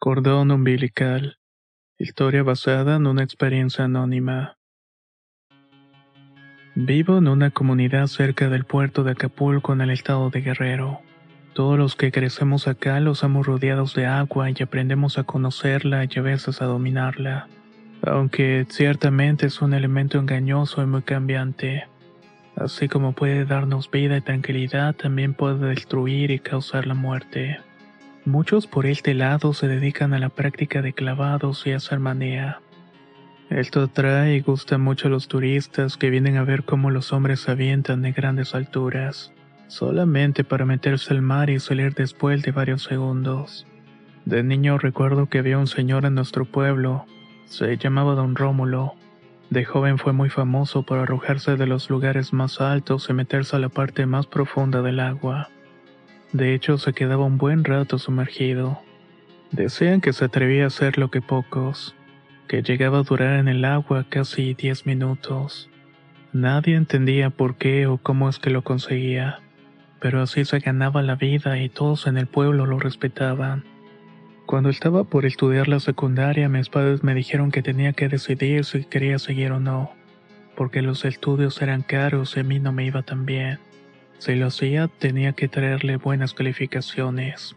Cordón umbilical. Historia basada en una experiencia anónima. Vivo en una comunidad cerca del puerto de Acapulco en el estado de Guerrero. Todos los que crecemos acá los hemos rodeados de agua y aprendemos a conocerla y a veces a dominarla. Aunque ciertamente es un elemento engañoso y muy cambiante. Así como puede darnos vida y tranquilidad, también puede destruir y causar la muerte. Muchos por este lado se dedican a la práctica de clavados y hacer manea. Esto atrae y gusta mucho a los turistas que vienen a ver cómo los hombres se avientan de grandes alturas, solamente para meterse al mar y salir después de varios segundos. De niño recuerdo que había un señor en nuestro pueblo, se llamaba Don Rómulo. De joven fue muy famoso por arrojarse de los lugares más altos y meterse a la parte más profunda del agua. De hecho, se quedaba un buen rato sumergido. Decían que se atrevía a hacer lo que pocos, que llegaba a durar en el agua casi 10 minutos. Nadie entendía por qué o cómo es que lo conseguía, pero así se ganaba la vida y todos en el pueblo lo respetaban. Cuando estaba por estudiar la secundaria, mis padres me dijeron que tenía que decidir si quería seguir o no, porque los estudios eran caros y a mí no me iba tan bien. Si lo hacía, tenía que traerle buenas calificaciones.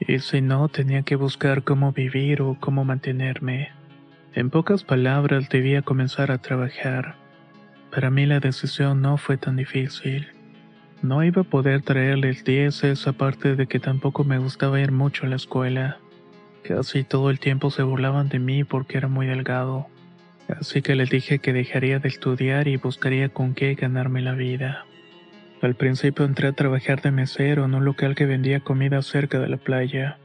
Y si no, tenía que buscar cómo vivir o cómo mantenerme. En pocas palabras, debía comenzar a trabajar. Para mí la decisión no fue tan difícil. No iba a poder traerles dieces aparte de que tampoco me gustaba ir mucho a la escuela. Casi todo el tiempo se burlaban de mí porque era muy delgado. Así que les dije que dejaría de estudiar y buscaría con qué ganarme la vida. Al principio entré a trabajar de mesero en un local que vendía comida cerca de la playa.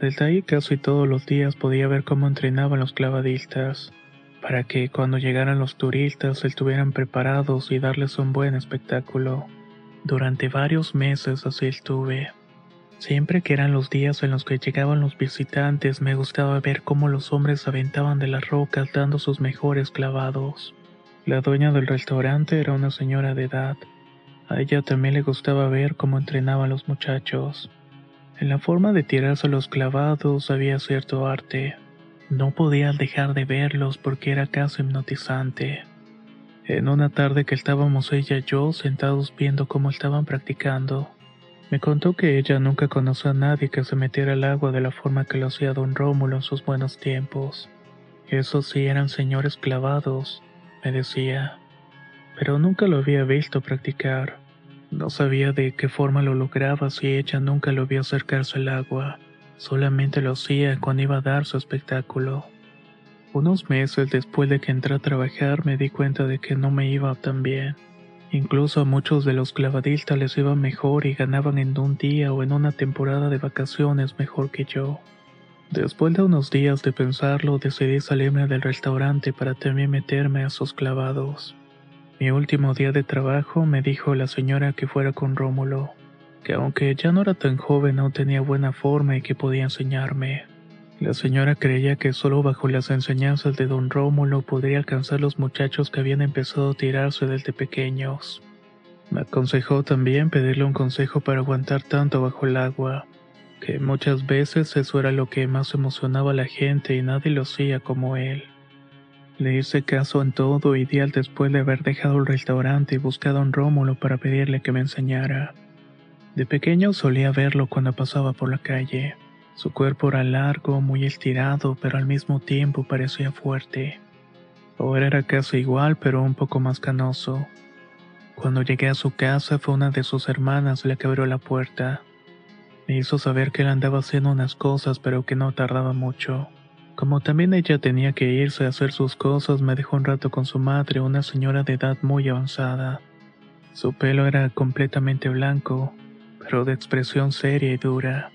Desde ahí casi todos los días podía ver cómo entrenaban los clavadistas, para que cuando llegaran los turistas estuvieran preparados y darles un buen espectáculo. Durante varios meses así estuve. Siempre que eran los días en los que llegaban los visitantes me gustaba ver cómo los hombres aventaban de las rocas dando sus mejores clavados. La dueña del restaurante era una señora de edad a ella también le gustaba ver cómo entrenaban los muchachos. En la forma de tirarse los clavados había cierto arte. No podía dejar de verlos porque era casi hipnotizante. En una tarde que estábamos ella y yo sentados viendo cómo estaban practicando, me contó que ella nunca conoció a nadie que se metiera al agua de la forma que lo hacía don Rómulo en sus buenos tiempos. Esos sí eran señores clavados, me decía pero nunca lo había visto practicar. No sabía de qué forma lo lograba si ella nunca lo vio acercarse al agua. Solamente lo hacía cuando iba a dar su espectáculo. Unos meses después de que entré a trabajar me di cuenta de que no me iba tan bien. Incluso a muchos de los clavadistas les iba mejor y ganaban en un día o en una temporada de vacaciones mejor que yo. Después de unos días de pensarlo, decidí salirme del restaurante para también meterme a sus clavados. Mi último día de trabajo me dijo la señora que fuera con Rómulo, que aunque ya no era tan joven aún tenía buena forma y que podía enseñarme. La señora creía que solo bajo las enseñanzas de don Rómulo podría alcanzar los muchachos que habían empezado a tirarse desde pequeños. Me aconsejó también pedirle un consejo para aguantar tanto bajo el agua, que muchas veces eso era lo que más emocionaba a la gente y nadie lo hacía como él. Le hice caso en todo y días después de haber dejado el restaurante y buscado a un Rómulo para pedirle que me enseñara. De pequeño solía verlo cuando pasaba por la calle. Su cuerpo era largo, muy estirado, pero al mismo tiempo parecía fuerte. Ahora era casi igual, pero un poco más canoso. Cuando llegué a su casa fue una de sus hermanas la que abrió la puerta. Me hizo saber que él andaba haciendo unas cosas, pero que no tardaba mucho. Como también ella tenía que irse a hacer sus cosas, me dejó un rato con su madre, una señora de edad muy avanzada. Su pelo era completamente blanco, pero de expresión seria y dura.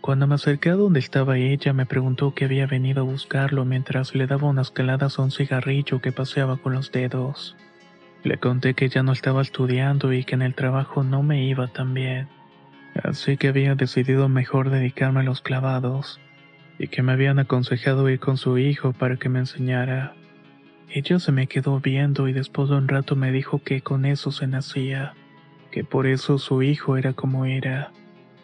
Cuando me acerqué a donde estaba ella, me preguntó que había venido a buscarlo mientras le daba unas caladas a un cigarrillo que paseaba con los dedos. Le conté que ya no estaba estudiando y que en el trabajo no me iba tan bien, así que había decidido mejor dedicarme a los clavados, y que me habían aconsejado ir con su hijo para que me enseñara. Ella se me quedó viendo y después de un rato me dijo que con eso se nacía, que por eso su hijo era como era.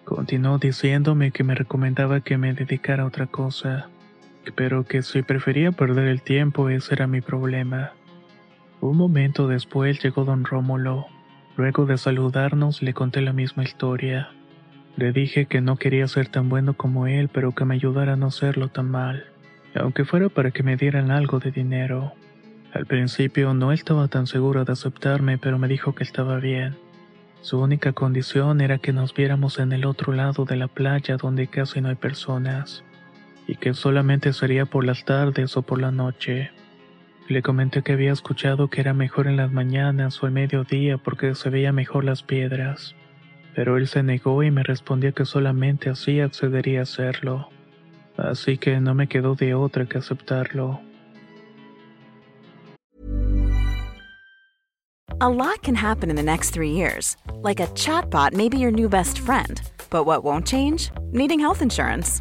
Continuó diciéndome que me recomendaba que me dedicara a otra cosa, pero que si prefería perder el tiempo ese era mi problema. Un momento después llegó don Rómulo. Luego de saludarnos le conté la misma historia. Le dije que no quería ser tan bueno como él, pero que me ayudara a no serlo tan mal, aunque fuera para que me dieran algo de dinero. Al principio no estaba tan seguro de aceptarme, pero me dijo que estaba bien. Su única condición era que nos viéramos en el otro lado de la playa donde casi no hay personas, y que solamente sería por las tardes o por la noche. Le comenté que había escuchado que era mejor en las mañanas o al mediodía porque se veía mejor las piedras, pero él se negó y me respondió que solamente así accedería a hacerlo, así que no me quedó de otra que aceptarlo. A lot can happen in the next three years. Like a chatbot may be your new best friend. But what won't change? Needing health insurance.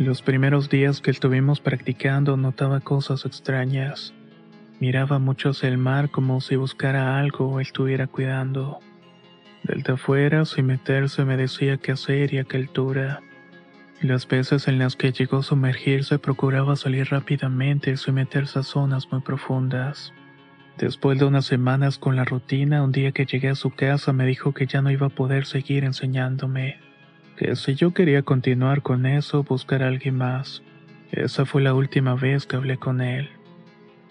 Los primeros días que estuvimos practicando notaba cosas extrañas. Miraba mucho hacia el mar como si buscara algo o estuviera cuidando. Desde afuera, sin meterse, me decía qué hacer y a qué altura. Las veces en las que llegó a sumergirse procuraba salir rápidamente sin meterse a zonas muy profundas. Después de unas semanas con la rutina, un día que llegué a su casa me dijo que ya no iba a poder seguir enseñándome, que si yo quería continuar con eso, buscar a alguien más. Esa fue la última vez que hablé con él.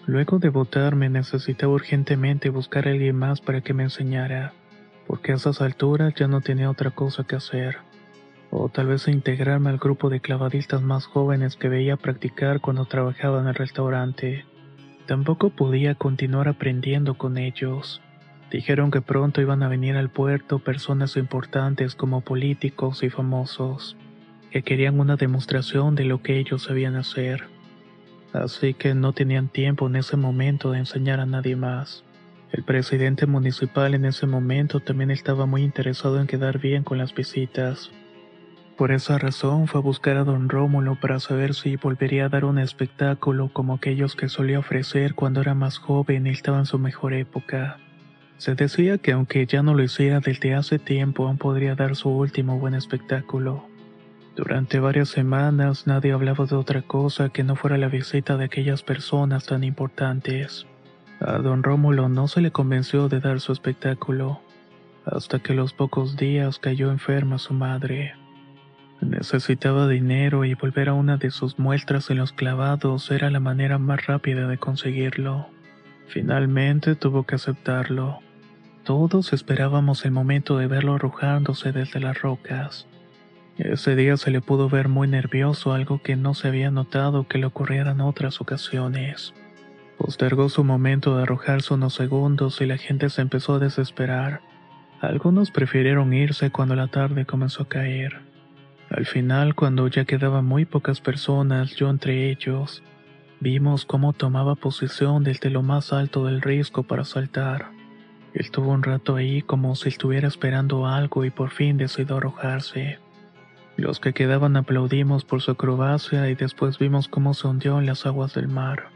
Luego de votarme necesitaba urgentemente buscar a alguien más para que me enseñara, porque a esas alturas ya no tenía otra cosa que hacer. O tal vez integrarme al grupo de clavadistas más jóvenes que veía practicar cuando trabajaba en el restaurante. Tampoco podía continuar aprendiendo con ellos. Dijeron que pronto iban a venir al puerto personas importantes como políticos y famosos, que querían una demostración de lo que ellos sabían hacer. Así que no tenían tiempo en ese momento de enseñar a nadie más. El presidente municipal en ese momento también estaba muy interesado en quedar bien con las visitas. Por esa razón fue a buscar a don Rómulo para saber si volvería a dar un espectáculo como aquellos que solía ofrecer cuando era más joven y estaba en su mejor época. Se decía que aunque ya no lo hiciera desde hace tiempo, aún podría dar su último buen espectáculo. Durante varias semanas nadie hablaba de otra cosa que no fuera la visita de aquellas personas tan importantes. A don Rómulo no se le convenció de dar su espectáculo, hasta que los pocos días cayó enferma su madre. Necesitaba dinero y volver a una de sus muestras en los clavados era la manera más rápida de conseguirlo. Finalmente tuvo que aceptarlo. Todos esperábamos el momento de verlo arrojándose desde las rocas. Ese día se le pudo ver muy nervioso, algo que no se había notado que le ocurriera en otras ocasiones. Postergó su momento de arrojarse unos segundos y la gente se empezó a desesperar. Algunos prefirieron irse cuando la tarde comenzó a caer. Al final, cuando ya quedaban muy pocas personas, yo entre ellos, vimos cómo tomaba posición desde lo más alto del risco para saltar. Estuvo un rato ahí como si estuviera esperando algo y por fin decidió arrojarse. Los que quedaban aplaudimos por su acrobacia y después vimos cómo se hundió en las aguas del mar.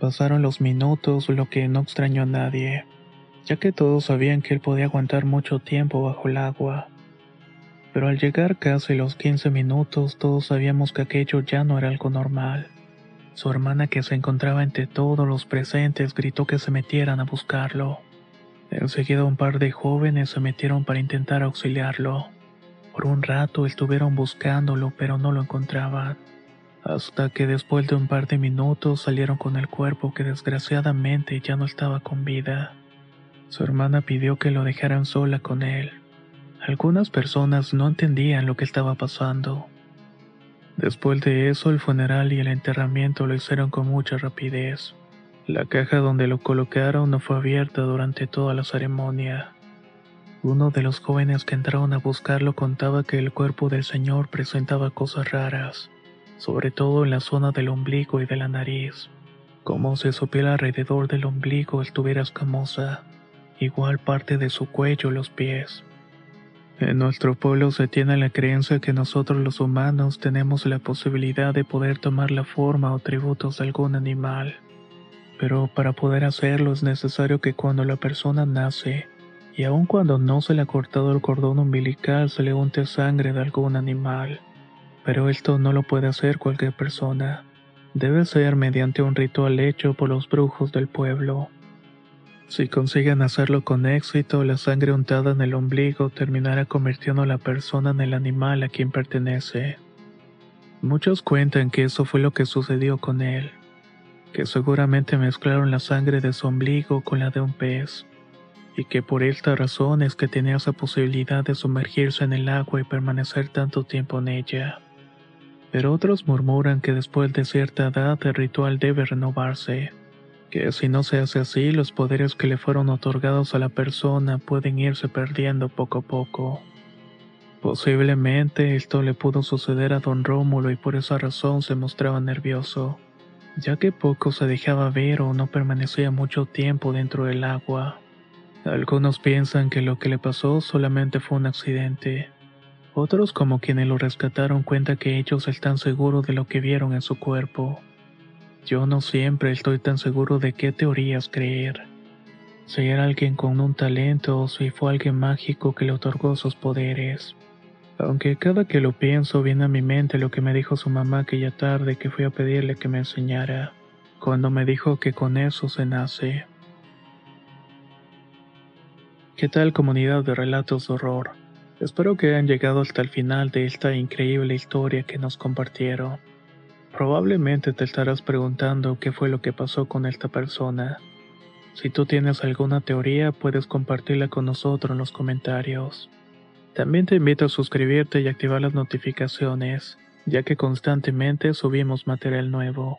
Pasaron los minutos, lo que no extrañó a nadie, ya que todos sabían que él podía aguantar mucho tiempo bajo el agua. Pero al llegar casi los 15 minutos, todos sabíamos que aquello ya no era algo normal. Su hermana que se encontraba entre todos los presentes gritó que se metieran a buscarlo. Enseguida un par de jóvenes se metieron para intentar auxiliarlo. Por un rato estuvieron buscándolo pero no lo encontraban. Hasta que después de un par de minutos salieron con el cuerpo que desgraciadamente ya no estaba con vida. Su hermana pidió que lo dejaran sola con él. Algunas personas no entendían lo que estaba pasando. Después de eso, el funeral y el enterramiento lo hicieron con mucha rapidez. La caja donde lo colocaron no fue abierta durante toda la ceremonia. Uno de los jóvenes que entraron a buscarlo contaba que el cuerpo del señor presentaba cosas raras, sobre todo en la zona del ombligo y de la nariz, como si su piel alrededor del ombligo estuviera escamosa, igual parte de su cuello y los pies. En nuestro pueblo se tiene la creencia que nosotros los humanos tenemos la posibilidad de poder tomar la forma o tributos de algún animal. Pero para poder hacerlo es necesario que cuando la persona nace, y aun cuando no se le ha cortado el cordón umbilical, se le unte sangre de algún animal. Pero esto no lo puede hacer cualquier persona. Debe ser mediante un ritual hecho por los brujos del pueblo. Si consiguen hacerlo con éxito, la sangre untada en el ombligo terminará convirtiendo a la persona en el animal a quien pertenece. Muchos cuentan que eso fue lo que sucedió con él, que seguramente mezclaron la sangre de su ombligo con la de un pez, y que por esta razón es que tenía esa posibilidad de sumergirse en el agua y permanecer tanto tiempo en ella. Pero otros murmuran que después de cierta edad el ritual debe renovarse que si no se hace así, los poderes que le fueron otorgados a la persona pueden irse perdiendo poco a poco. Posiblemente esto le pudo suceder a don Rómulo y por esa razón se mostraba nervioso, ya que poco se dejaba ver o no permanecía mucho tiempo dentro del agua. Algunos piensan que lo que le pasó solamente fue un accidente. Otros como quienes lo rescataron cuentan que ellos están seguros de lo que vieron en su cuerpo. Yo no siempre estoy tan seguro de qué teorías creer. Si era alguien con un talento o si fue alguien mágico que le otorgó sus poderes. Aunque cada que lo pienso viene a mi mente lo que me dijo su mamá aquella tarde que fui a pedirle que me enseñara, cuando me dijo que con eso se nace. ¿Qué tal comunidad de relatos de horror? Espero que hayan llegado hasta el final de esta increíble historia que nos compartieron. Probablemente te estarás preguntando qué fue lo que pasó con esta persona. Si tú tienes alguna teoría, puedes compartirla con nosotros en los comentarios. También te invito a suscribirte y activar las notificaciones, ya que constantemente subimos material nuevo.